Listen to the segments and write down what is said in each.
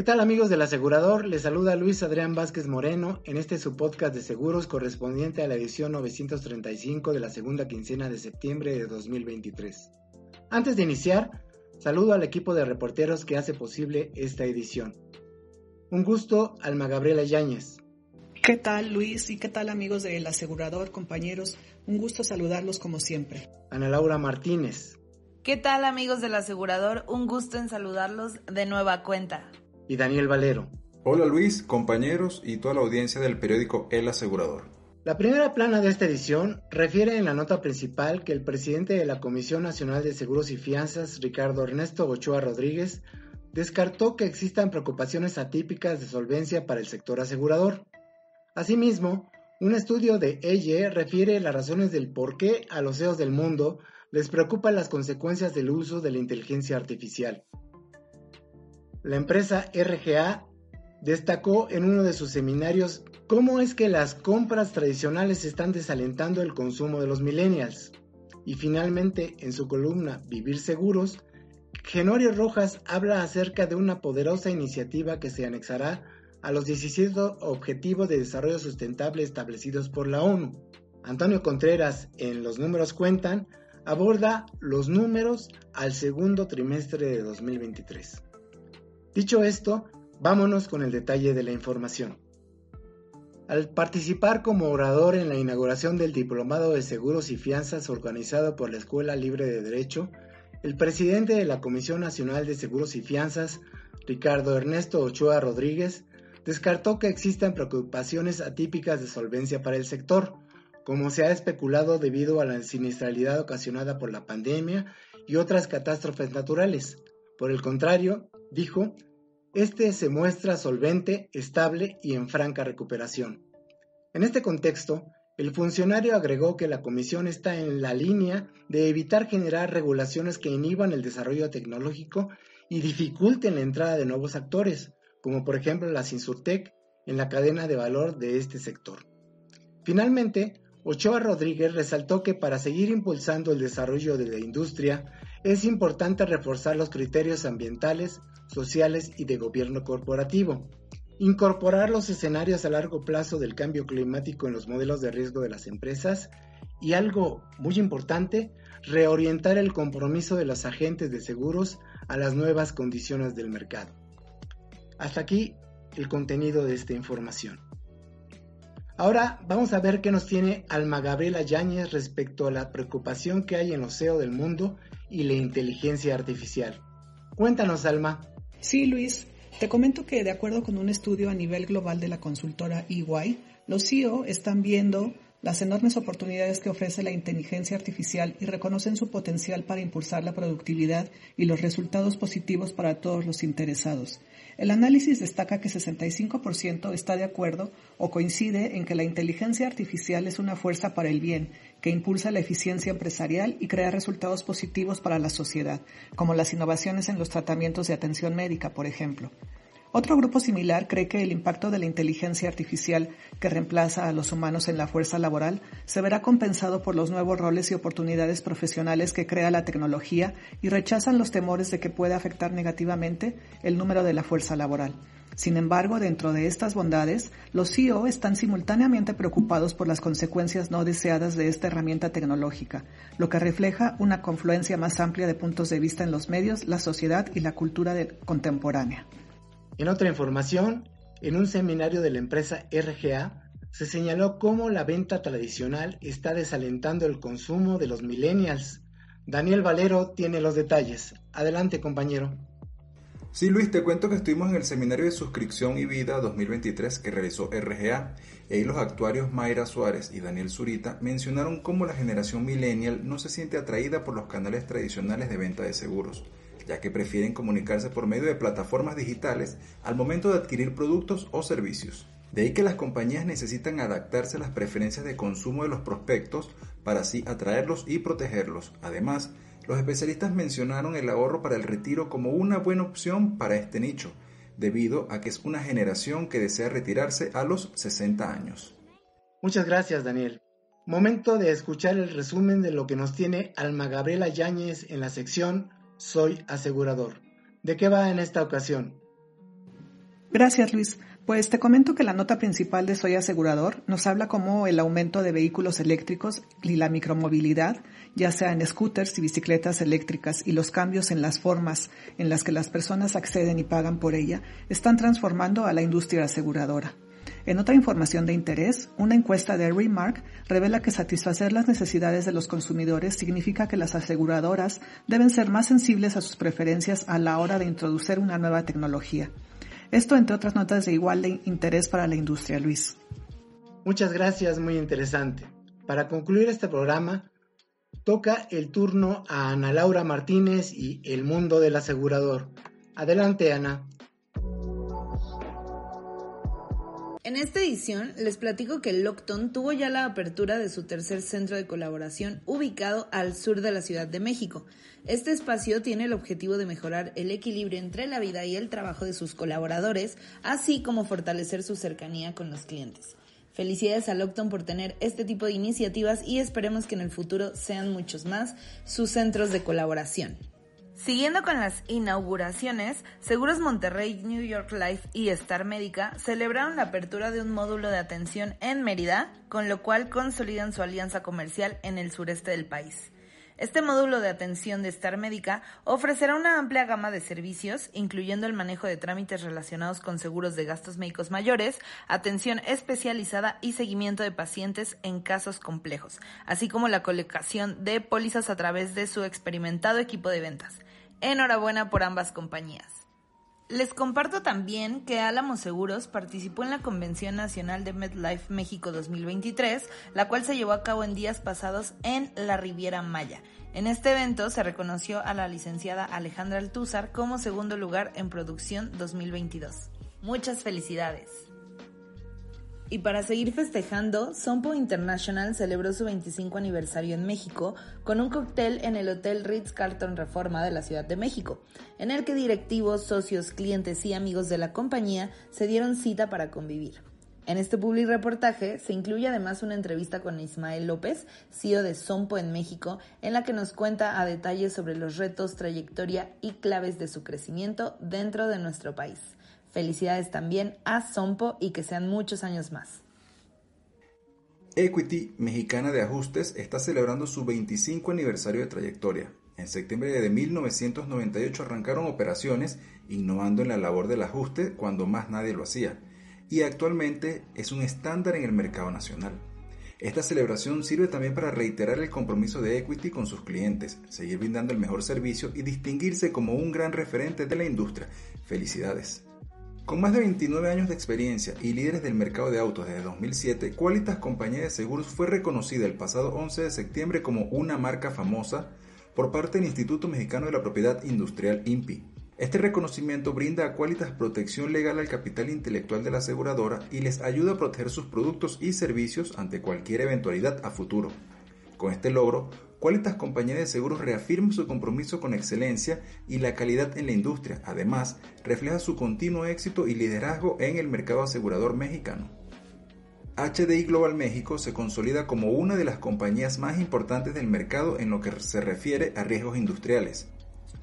¿Qué tal amigos del asegurador? Les saluda Luis Adrián Vázquez Moreno en este su podcast de seguros correspondiente a la edición 935 de la segunda quincena de septiembre de 2023. Antes de iniciar, saludo al equipo de reporteros que hace posible esta edición. Un gusto, Alma Gabriela Yáñez. ¿Qué tal Luis y qué tal amigos del asegurador, compañeros? Un gusto saludarlos como siempre. Ana Laura Martínez. ¿Qué tal amigos del asegurador? Un gusto en saludarlos de nueva cuenta y Daniel Valero. Hola Luis, compañeros y toda la audiencia del periódico El Asegurador. La primera plana de esta edición refiere en la nota principal que el presidente de la Comisión Nacional de Seguros y Fianzas, Ricardo Ernesto Ochoa Rodríguez, descartó que existan preocupaciones atípicas de solvencia para el sector asegurador. Asimismo, un estudio de EYE refiere las razones del por qué a los CEOs del mundo les preocupan las consecuencias del uso de la inteligencia artificial. La empresa RGA destacó en uno de sus seminarios cómo es que las compras tradicionales están desalentando el consumo de los millennials. Y finalmente, en su columna Vivir Seguros, Genorio Rojas habla acerca de una poderosa iniciativa que se anexará a los 17 Objetivos de Desarrollo Sustentable establecidos por la ONU. Antonio Contreras, en Los Números Cuentan, aborda los números al segundo trimestre de 2023. Dicho esto, vámonos con el detalle de la información. Al participar como orador en la inauguración del Diplomado de Seguros y Fianzas organizado por la Escuela Libre de Derecho, el presidente de la Comisión Nacional de Seguros y Fianzas, Ricardo Ernesto Ochoa Rodríguez, descartó que existan preocupaciones atípicas de solvencia para el sector, como se ha especulado debido a la siniestralidad ocasionada por la pandemia y otras catástrofes naturales. Por el contrario, dijo, este se muestra solvente, estable y en franca recuperación. En este contexto, el funcionario agregó que la Comisión está en la línea de evitar generar regulaciones que inhiban el desarrollo tecnológico y dificulten la entrada de nuevos actores, como por ejemplo la Insurtech, en la cadena de valor de este sector. Finalmente, Ochoa Rodríguez resaltó que para seguir impulsando el desarrollo de la industria es importante reforzar los criterios ambientales, sociales y de gobierno corporativo. Incorporar los escenarios a largo plazo del cambio climático en los modelos de riesgo de las empresas y algo muy importante, reorientar el compromiso de los agentes de seguros a las nuevas condiciones del mercado. Hasta aquí el contenido de esta información. Ahora vamos a ver qué nos tiene Alma Gabriela Yáñez respecto a la preocupación que hay en los CEO del mundo y la inteligencia artificial. Cuéntanos, Alma. Sí, Luis. Te comento que de acuerdo con un estudio a nivel global de la consultora EY, los CEO están viendo las enormes oportunidades que ofrece la inteligencia artificial y reconocen su potencial para impulsar la productividad y los resultados positivos para todos los interesados. El análisis destaca que 65% está de acuerdo o coincide en que la inteligencia artificial es una fuerza para el bien, que impulsa la eficiencia empresarial y crea resultados positivos para la sociedad, como las innovaciones en los tratamientos de atención médica, por ejemplo. Otro grupo similar cree que el impacto de la inteligencia artificial que reemplaza a los humanos en la fuerza laboral se verá compensado por los nuevos roles y oportunidades profesionales que crea la tecnología y rechazan los temores de que pueda afectar negativamente el número de la fuerza laboral. Sin embargo, dentro de estas bondades, los CEO están simultáneamente preocupados por las consecuencias no deseadas de esta herramienta tecnológica, lo que refleja una confluencia más amplia de puntos de vista en los medios, la sociedad y la cultura contemporánea. En otra información, en un seminario de la empresa RGA, se señaló cómo la venta tradicional está desalentando el consumo de los millennials. Daniel Valero tiene los detalles. Adelante, compañero. Sí, Luis, te cuento que estuvimos en el seminario de suscripción y vida 2023 que realizó RGA. Y ahí los actuarios Mayra Suárez y Daniel Zurita mencionaron cómo la generación millennial no se siente atraída por los canales tradicionales de venta de seguros ya que prefieren comunicarse por medio de plataformas digitales al momento de adquirir productos o servicios. De ahí que las compañías necesitan adaptarse a las preferencias de consumo de los prospectos para así atraerlos y protegerlos. Además, los especialistas mencionaron el ahorro para el retiro como una buena opción para este nicho, debido a que es una generación que desea retirarse a los 60 años. Muchas gracias, Daniel. Momento de escuchar el resumen de lo que nos tiene Alma Gabriela Yáñez en la sección soy asegurador. ¿De qué va en esta ocasión? Gracias, Luis. Pues te comento que la nota principal de Soy Asegurador nos habla cómo el aumento de vehículos eléctricos y la micromovilidad, ya sea en scooters y bicicletas eléctricas y los cambios en las formas en las que las personas acceden y pagan por ella, están transformando a la industria aseguradora. En otra información de interés, una encuesta de Remark revela que satisfacer las necesidades de los consumidores significa que las aseguradoras deben ser más sensibles a sus preferencias a la hora de introducir una nueva tecnología. Esto entre otras notas de igual interés para la industria, Luis. Muchas gracias, muy interesante. Para concluir este programa, toca el turno a Ana Laura Martínez y El Mundo del Asegurador. Adelante, Ana. En esta edición les platico que Lockton tuvo ya la apertura de su tercer centro de colaboración ubicado al sur de la Ciudad de México. Este espacio tiene el objetivo de mejorar el equilibrio entre la vida y el trabajo de sus colaboradores, así como fortalecer su cercanía con los clientes. Felicidades a Lockton por tener este tipo de iniciativas y esperemos que en el futuro sean muchos más sus centros de colaboración. Siguiendo con las inauguraciones, Seguros Monterrey, New York Life y Star Médica celebraron la apertura de un módulo de atención en Mérida, con lo cual consolidan su alianza comercial en el sureste del país. Este módulo de atención de Star Médica ofrecerá una amplia gama de servicios, incluyendo el manejo de trámites relacionados con seguros de gastos médicos mayores, atención especializada y seguimiento de pacientes en casos complejos, así como la colocación de pólizas a través de su experimentado equipo de ventas. Enhorabuena por ambas compañías. Les comparto también que Álamo Seguros participó en la Convención Nacional de MedLife México 2023, la cual se llevó a cabo en días pasados en la Riviera Maya. En este evento se reconoció a la licenciada Alejandra Altúzar como segundo lugar en producción 2022. Muchas felicidades. Y para seguir festejando, Sompo International celebró su 25 aniversario en México con un cóctel en el Hotel Ritz Carlton Reforma de la Ciudad de México, en el que directivos, socios, clientes y amigos de la compañía se dieron cita para convivir. En este public reportaje se incluye además una entrevista con Ismael López, CEO de Sompo en México, en la que nos cuenta a detalle sobre los retos, trayectoria y claves de su crecimiento dentro de nuestro país. Felicidades también a Sompo y que sean muchos años más. Equity Mexicana de Ajustes está celebrando su 25 aniversario de trayectoria. En septiembre de 1998 arrancaron operaciones innovando en la labor del ajuste cuando más nadie lo hacía y actualmente es un estándar en el mercado nacional. Esta celebración sirve también para reiterar el compromiso de Equity con sus clientes, seguir brindando el mejor servicio y distinguirse como un gran referente de la industria. Felicidades. Con más de 29 años de experiencia y líderes del mercado de autos desde 2007, Qualitas Compañía de Seguros fue reconocida el pasado 11 de septiembre como una marca famosa por parte del Instituto Mexicano de la Propiedad Industrial INPI. Este reconocimiento brinda a Qualitas protección legal al capital intelectual de la aseguradora y les ayuda a proteger sus productos y servicios ante cualquier eventualidad a futuro. Con este logro, Qualitas Compañía de Seguros reafirma su compromiso con excelencia y la calidad en la industria. Además, refleja su continuo éxito y liderazgo en el mercado asegurador mexicano. HDI Global México se consolida como una de las compañías más importantes del mercado en lo que se refiere a riesgos industriales.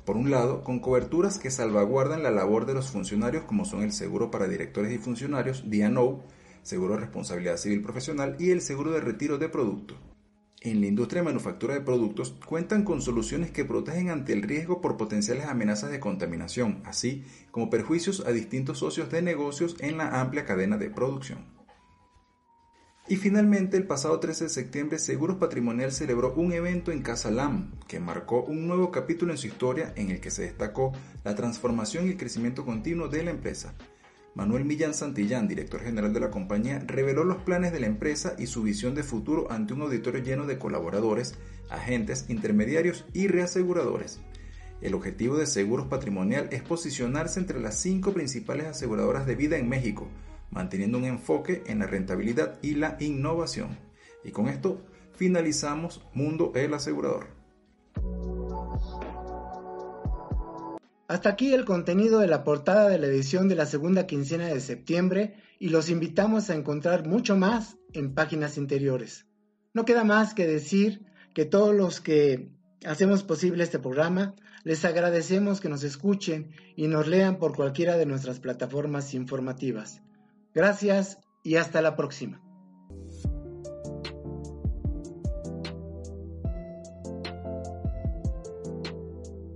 Por un lado, con coberturas que salvaguardan la labor de los funcionarios como son el seguro para directores y funcionarios, D&O, seguro de responsabilidad civil profesional y el seguro de retiro de producto en la industria de manufactura de productos cuentan con soluciones que protegen ante el riesgo por potenciales amenazas de contaminación, así como perjuicios a distintos socios de negocios en la amplia cadena de producción. Y finalmente, el pasado 13 de septiembre, Seguros Patrimonial celebró un evento en Casa LAM que marcó un nuevo capítulo en su historia en el que se destacó la transformación y el crecimiento continuo de la empresa. Manuel Millán Santillán, director general de la compañía, reveló los planes de la empresa y su visión de futuro ante un auditorio lleno de colaboradores, agentes, intermediarios y reaseguradores. El objetivo de Seguros Patrimonial es posicionarse entre las cinco principales aseguradoras de vida en México, manteniendo un enfoque en la rentabilidad y la innovación. Y con esto finalizamos Mundo el Asegurador. Hasta aquí el contenido de la portada de la edición de la segunda quincena de septiembre y los invitamos a encontrar mucho más en páginas interiores. No queda más que decir que todos los que hacemos posible este programa, les agradecemos que nos escuchen y nos lean por cualquiera de nuestras plataformas informativas. Gracias y hasta la próxima.